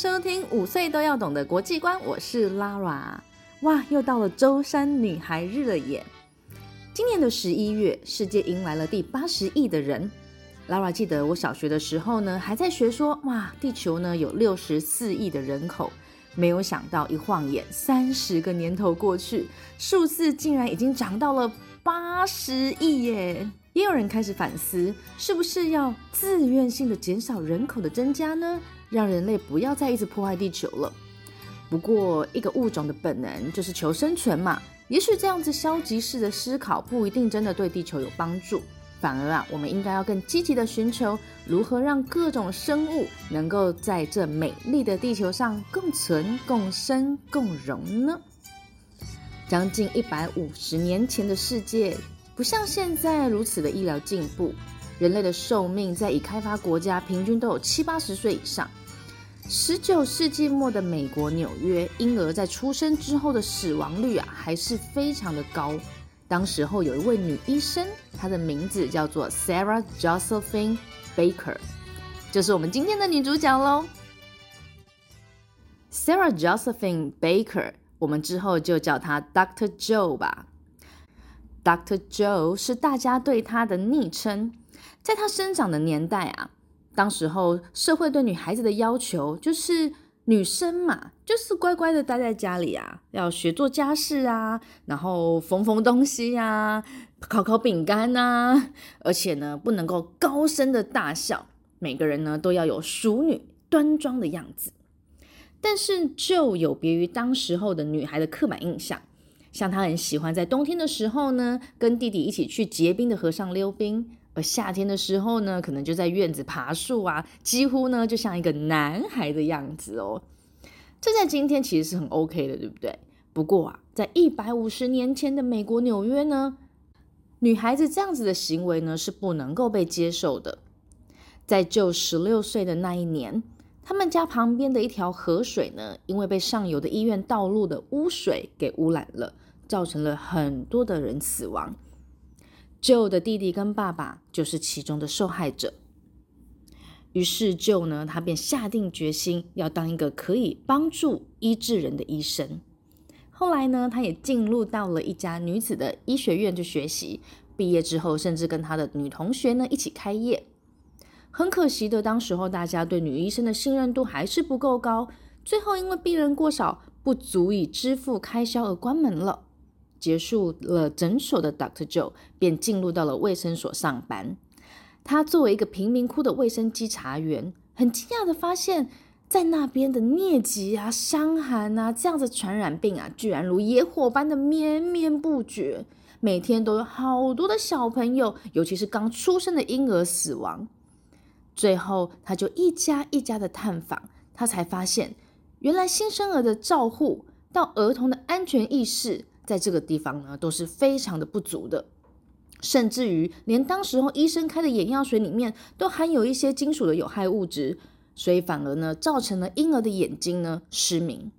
收听五岁都要懂的国际观，我是 Lara。哇，又到了周三女孩日了耶！今年的十一月，世界迎来了第八十亿的人。Lara 记得我小学的时候呢，还在学说，哇，地球呢有六十四亿的人口。没有想到，一晃眼三十个年头过去，数字竟然已经涨到了八十亿耶！也有人开始反思，是不是要自愿性的减少人口的增加呢？让人类不要再一直破坏地球了。不过，一个物种的本能就是求生存嘛。也许这样子消极式的思考不一定真的对地球有帮助，反而啊，我们应该要更积极的寻求如何让各种生物能够在这美丽的地球上共存、共生、共荣呢？将近一百五十年前的世界，不像现在如此的医疗进步，人类的寿命在已开发国家平均都有七八十岁以上。十九世纪末的美国纽约，婴儿在出生之后的死亡率啊，还是非常的高。当时候有一位女医生，她的名字叫做 Sarah Josephine Baker，就是我们今天的女主角喽。Sarah Josephine Baker，我们之后就叫她 Dr. Joe 吧。Dr. Joe 是大家对她的昵称，在她生长的年代啊。当时候社会对女孩子的要求就是女生嘛，就是乖乖的待在家里啊，要学做家事啊，然后缝缝东西啊，烤烤饼干啊，而且呢不能够高声的大笑，每个人呢都要有淑女端庄的样子。但是就有别于当时候的女孩的刻板印象，像她很喜欢在冬天的时候呢，跟弟弟一起去结冰的河上溜冰。而夏天的时候呢，可能就在院子爬树啊，几乎呢就像一个男孩的样子哦。这在今天其实是很 OK 的，对不对？不过啊，在一百五十年前的美国纽约呢，女孩子这样子的行为呢是不能够被接受的。在就十六岁的那一年，他们家旁边的一条河水呢，因为被上游的医院道路的污水给污染了，造成了很多的人死亡。Joe 的弟弟跟爸爸就是其中的受害者。于是 Joe 呢，他便下定决心要当一个可以帮助医治人的医生。后来呢，他也进入到了一家女子的医学院去学习。毕业之后，甚至跟他的女同学呢一起开业。很可惜的，当时候大家对女医生的信任度还是不够高。最后因为病人过少，不足以支付开销而关门了。结束了诊所的 Doctor Joe 便进入到了卫生所上班。他作为一个贫民窟的卫生稽查员，很惊讶的发现，在那边的疟疾啊、伤寒啊这样子传染病啊，居然如野火般的绵绵不绝。每天都有好多的小朋友，尤其是刚出生的婴儿死亡。最后，他就一家一家的探访，他才发现，原来新生儿的照护到儿童的安全意识。在这个地方呢，都是非常的不足的，甚至于连当时候医生开的眼药水里面都含有一些金属的有害物质，所以反而呢，造成了婴儿的眼睛呢失明。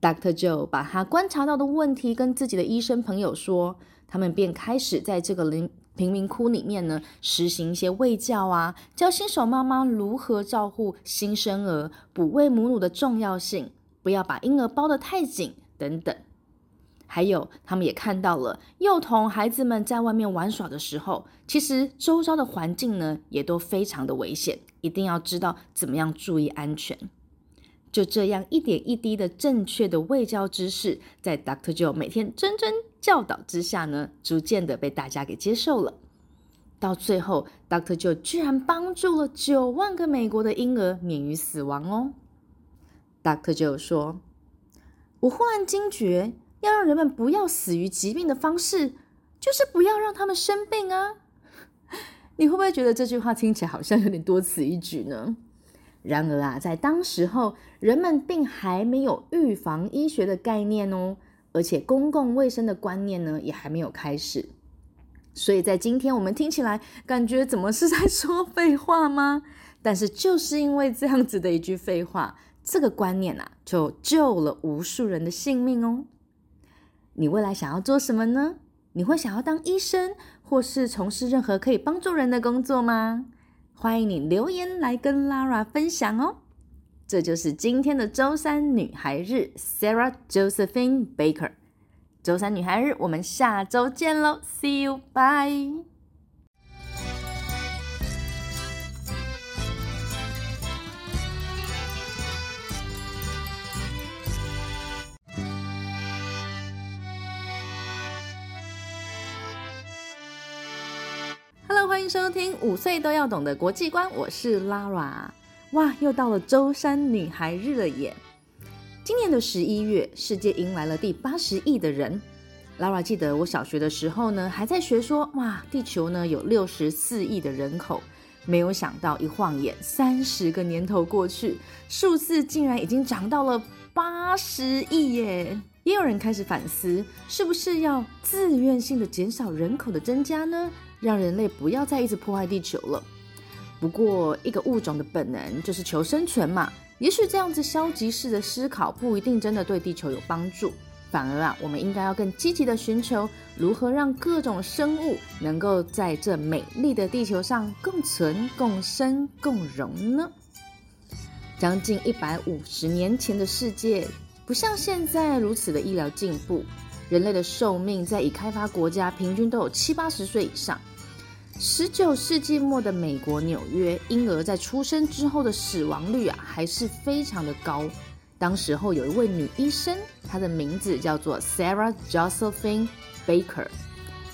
Doctor Joe 把他观察到的问题跟自己的医生朋友说，他们便开始在这个贫贫民窟里面呢，实行一些卫教啊，教新手妈妈如何照顾新生儿，哺喂母乳的重要性，不要把婴儿包得太紧等等。还有，他们也看到了幼童孩子们在外面玩耍的时候，其实周遭的环境呢也都非常的危险，一定要知道怎么样注意安全。就这样一点一滴的正确的卫教知识，在 Dr. Joe 每天谆谆教导之下呢，逐渐的被大家给接受了。到最后，Dr. Joe 居然帮助了九万个美国的婴儿免于死亡哦。Dr. Joe 说：“我忽然惊觉，要让人们不要死于疾病的方式，就是不要让他们生病啊。”你会不会觉得这句话听起来好像有点多此一举呢？然而啊，在当时候，人们并还没有预防医学的概念哦，而且公共卫生的观念呢，也还没有开始。所以在今天我们听起来感觉怎么是在说废话吗？但是就是因为这样子的一句废话，这个观念啊，就救了无数人的性命哦。你未来想要做什么呢？你会想要当医生，或是从事任何可以帮助人的工作吗？欢迎你留言来跟 Lara 分享哦。这就是今天的周三女孩日，Sarah Josephine Baker。周三女孩日，我们下周见喽，See you，bye。欢迎收听五岁都要懂的国际观，我是 Lara。哇，又到了周三女孩日了耶！今年的十一月，世界迎来了第八十亿的人。Lara 记得我小学的时候呢，还在学说，哇，地球呢有六十四亿的人口。没有想到，一晃眼三十个年头过去，数字竟然已经涨到了八十亿耶！也有人开始反思，是不是要自愿性的减少人口的增加呢？让人类不要再一直破坏地球了。不过，一个物种的本能就是求生存嘛。也许这样子消极式的思考不一定真的对地球有帮助，反而啊，我们应该要更积极的寻求如何让各种生物能够在这美丽的地球上共存、共生、共荣呢？将近一百五十年前的世界，不像现在如此的医疗进步，人类的寿命在已开发国家平均都有七八十岁以上。十九世纪末的美国纽约，婴儿在出生之后的死亡率啊，还是非常的高。当时候有一位女医生，她的名字叫做 Sarah Josephine Baker，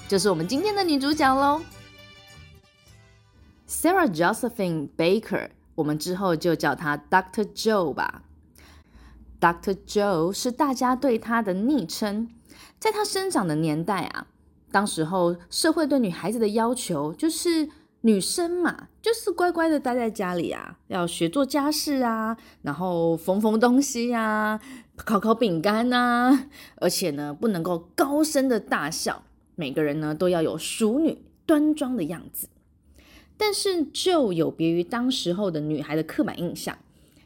就是我们今天的女主角喽。Sarah Josephine Baker，我们之后就叫她 Dr. Joe 吧。Dr. Joe 是大家对她的昵称，在她生长的年代啊。当时候社会对女孩子的要求就是女生嘛，就是乖乖的待在家里啊，要学做家事啊，然后缝缝东西啊，烤烤饼干啊，而且呢不能够高声的大笑，每个人呢都要有淑女端庄的样子。但是就有别于当时候的女孩的刻板印象，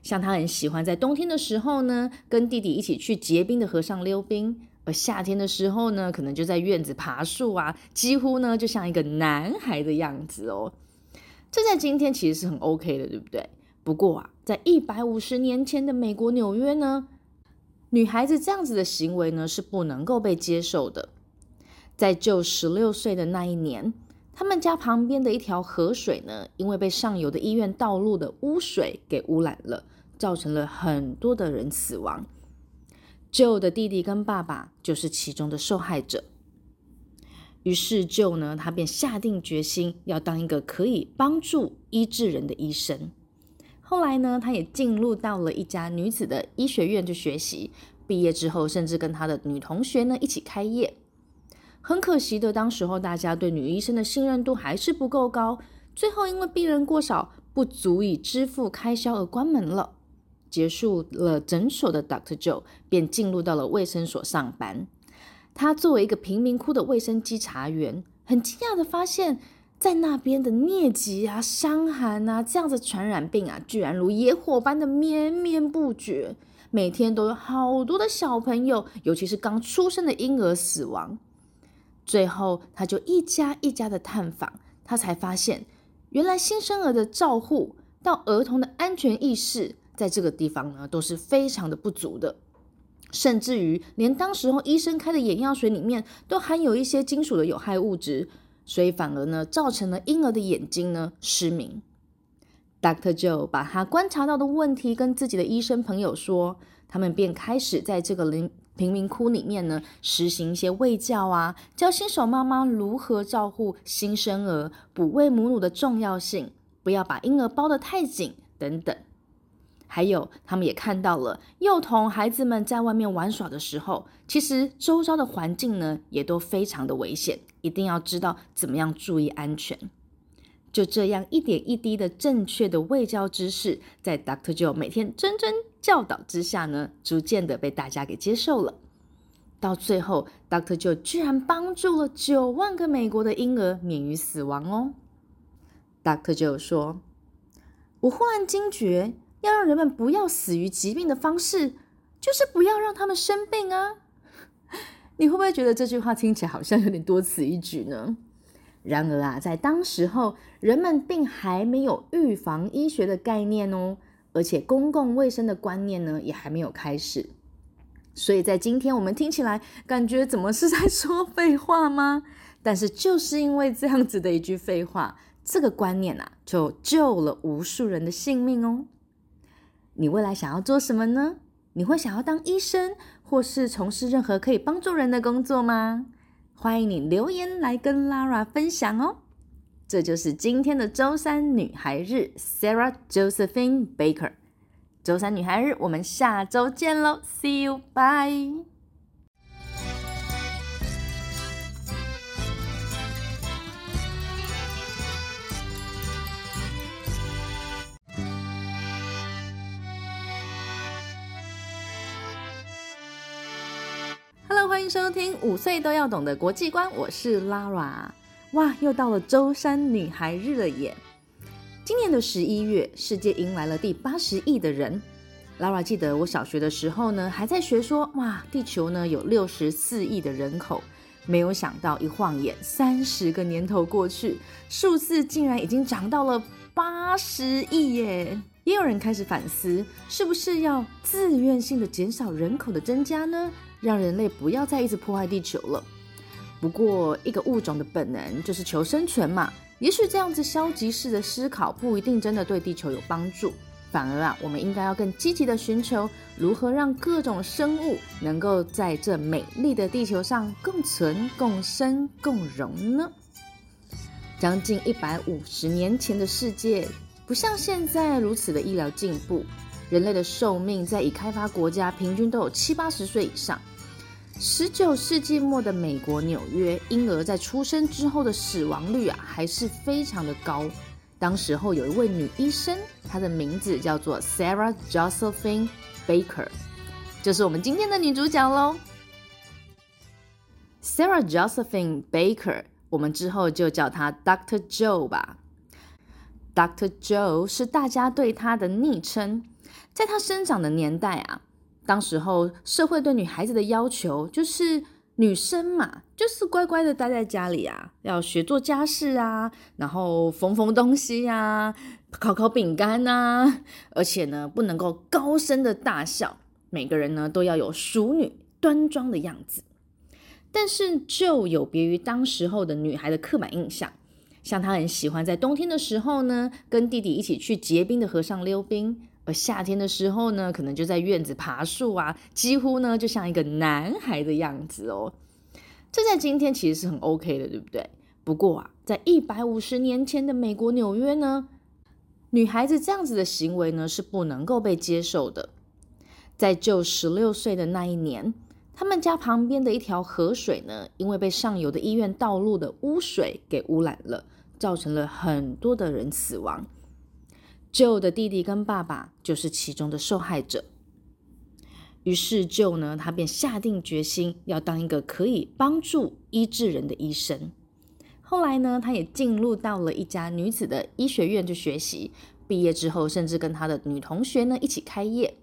像她很喜欢在冬天的时候呢，跟弟弟一起去结冰的河上溜冰。夏天的时候呢，可能就在院子爬树啊，几乎呢就像一个男孩的样子哦。这在今天其实是很 OK 的，对不对？不过啊，在一百五十年前的美国纽约呢，女孩子这样子的行为呢是不能够被接受的。在就十六岁的那一年，他们家旁边的一条河水呢，因为被上游的医院道路的污水给污染了，造成了很多的人死亡。Joe 的弟弟跟爸爸就是其中的受害者。于是 Joe 呢，他便下定决心要当一个可以帮助医治人的医生。后来呢，他也进入到了一家女子的医学院去学习。毕业之后，甚至跟他的女同学呢一起开业。很可惜的，当时候大家对女医生的信任度还是不够高。最后因为病人过少，不足以支付开销而关门了。结束了诊所的 Doctor Joe 便进入到了卫生所上班。他作为一个贫民窟的卫生稽查员，很惊讶地发现，在那边的疟疾啊、伤寒啊这样子传染病啊，居然如野火般的绵绵不绝。每天都有好多的小朋友，尤其是刚出生的婴儿死亡。最后，他就一家一家的探访，他才发现，原来新生儿的照护到儿童的安全意识。在这个地方呢，都是非常的不足的，甚至于连当时候医生开的眼药水里面都含有一些金属的有害物质，所以反而呢，造成了婴儿的眼睛呢失明。Doctor Joe 把他观察到的问题跟自己的医生朋友说，他们便开始在这个领贫民窟里面呢，实行一些卫教啊，教新手妈妈如何照顾新生儿，哺喂母乳的重要性，不要把婴儿包得太紧等等。还有，他们也看到了幼童孩子们在外面玩耍的时候，其实周遭的环境呢也都非常的危险，一定要知道怎么样注意安全。就这样一点一滴的正确的喂教知识，在 Dr. Joe 每天谆谆教导之下呢，逐渐的被大家给接受了。到最后，Dr. Joe 居然帮助了九万个美国的婴儿免于死亡哦。Dr. Joe 说：“我忽然惊觉。”要让人们不要死于疾病的方式，就是不要让他们生病啊！你会不会觉得这句话听起来好像有点多此一举呢？然而啊，在当时候，人们并还没有预防医学的概念哦，而且公共卫生的观念呢，也还没有开始。所以在今天我们听起来，感觉怎么是在说废话吗？但是就是因为这样子的一句废话，这个观念啊，就救了无数人的性命哦。你未来想要做什么呢？你会想要当医生，或是从事任何可以帮助人的工作吗？欢迎你留言来跟 Lara 分享哦。这就是今天的周三女孩日，Sarah Josephine Baker。周三女孩日，我们下周见喽，See you，bye。欢迎收听五岁都要懂的国际观，我是 Lara。哇，又到了周三女孩日了耶！今年的十一月，世界迎来了第八十亿的人。Lara 记得我小学的时候呢，还在学说，哇，地球呢有六十四亿的人口。没有想到，一晃眼三十个年头过去，数字竟然已经涨到了八十亿耶！也有人开始反思，是不是要自愿性的减少人口的增加呢？让人类不要再一直破坏地球了。不过，一个物种的本能就是求生存嘛。也许这样子消极式的思考不一定真的对地球有帮助，反而啊，我们应该要更积极的寻求如何让各种生物能够在这美丽的地球上共存、共生、共荣呢？将近一百五十年前的世界，不像现在如此的医疗进步。人类的寿命在已开发国家平均都有七八十岁以上。十九世纪末的美国纽约，婴儿在出生之后的死亡率啊，还是非常的高。当时候有一位女医生，她的名字叫做 Sarah Josephine Baker，就是我们今天的女主角喽。Sarah Josephine Baker，我们之后就叫她 Dr. Joe 吧。Dr. Joe 是大家对她的昵称。在她生长的年代啊，当时候社会对女孩子的要求就是女生嘛，就是乖乖的待在家里啊，要学做家事啊，然后缝缝东西啊，烤烤饼干啊，而且呢，不能够高声的大笑，每个人呢都要有淑女端庄的样子。但是就有别于当时候的女孩的刻板印象，像她很喜欢在冬天的时候呢，跟弟弟一起去结冰的河上溜冰。而夏天的时候呢，可能就在院子爬树啊，几乎呢就像一个男孩的样子哦。这在今天其实是很 OK 的，对不对？不过啊，在一百五十年前的美国纽约呢，女孩子这样子的行为呢是不能够被接受的。在就十六岁的那一年，他们家旁边的一条河水呢，因为被上游的医院道路的污水给污染了，造成了很多的人死亡。舅的弟弟跟爸爸就是其中的受害者。于是 Joe 呢，他便下定决心要当一个可以帮助医治人的医生。后来呢，他也进入到了一家女子的医学院去学习。毕业之后，甚至跟他的女同学呢一起开业。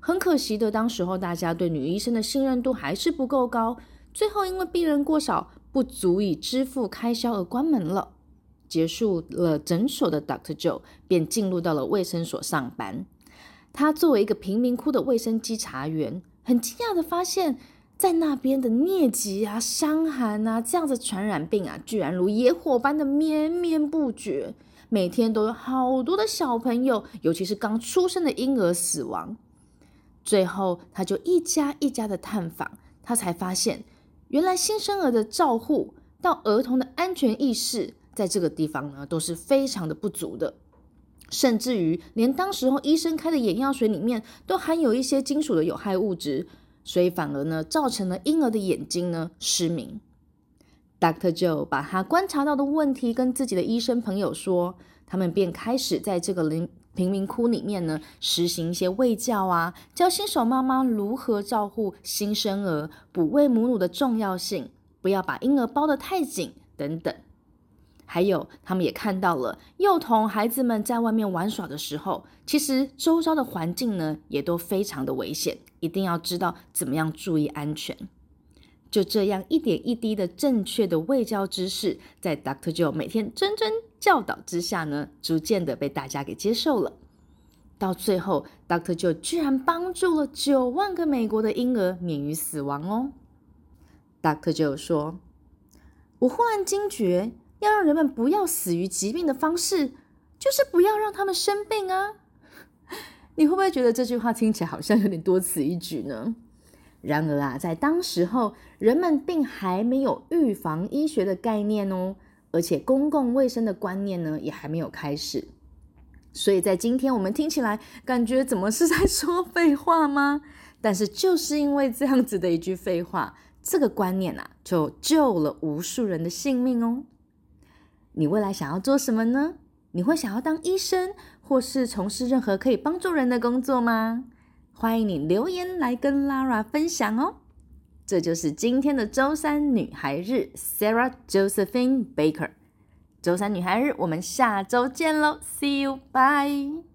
很可惜的，当时候大家对女医生的信任度还是不够高。最后因为病人过少，不足以支付开销而关门了。结束了诊所的 Doctor Joe 便进入到了卫生所上班。他作为一个贫民窟的卫生稽查员，很惊讶地发现，在那边的疟疾啊、伤寒啊这样子传染病啊，居然如野火般的绵绵不绝，每天都有好多的小朋友，尤其是刚出生的婴儿死亡。最后，他就一家一家的探访，他才发现，原来新生儿的照护到儿童的安全意识，在这个地方呢，都是非常的不足的，甚至于连当时候医生开的眼药水里面都含有一些金属的有害物质，所以反而呢，造成了婴儿的眼睛呢失明。Dr. Joe 把他观察到的问题跟自己的医生朋友说，他们便开始在这个林。贫民窟里面呢，实行一些卫教啊，教新手妈妈如何照顾新生儿，哺喂母乳的重要性，不要把婴儿包得太紧等等。还有，他们也看到了幼童孩子们在外面玩耍的时候，其实周遭的环境呢也都非常的危险，一定要知道怎么样注意安全。就这样一点一滴的正确的卫教知识，在 Dr. Joe 每天谆谆教导之下呢，逐渐的被大家给接受了。到最后，Dr. Joe 居然帮助了九万个美国的婴儿免于死亡哦。Dr. Joe 说：“我忽然惊觉，要让人们不要死于疾病的方式，就是不要让他们生病啊。”你会不会觉得这句话听起来好像有点多此一举呢？然而啊，在当时候，人们并还没有预防医学的概念哦，而且公共卫生的观念呢，也还没有开始。所以在今天我们听起来，感觉怎么是在说废话吗？但是就是因为这样子的一句废话，这个观念啊，就救了无数人的性命哦。你未来想要做什么呢？你会想要当医生，或是从事任何可以帮助人的工作吗？欢迎你留言来跟 Lara 分享哦！这就是今天的周三女孩日，Sarah Josephine Baker。周三女孩日，我们下周见喽！See you，bye。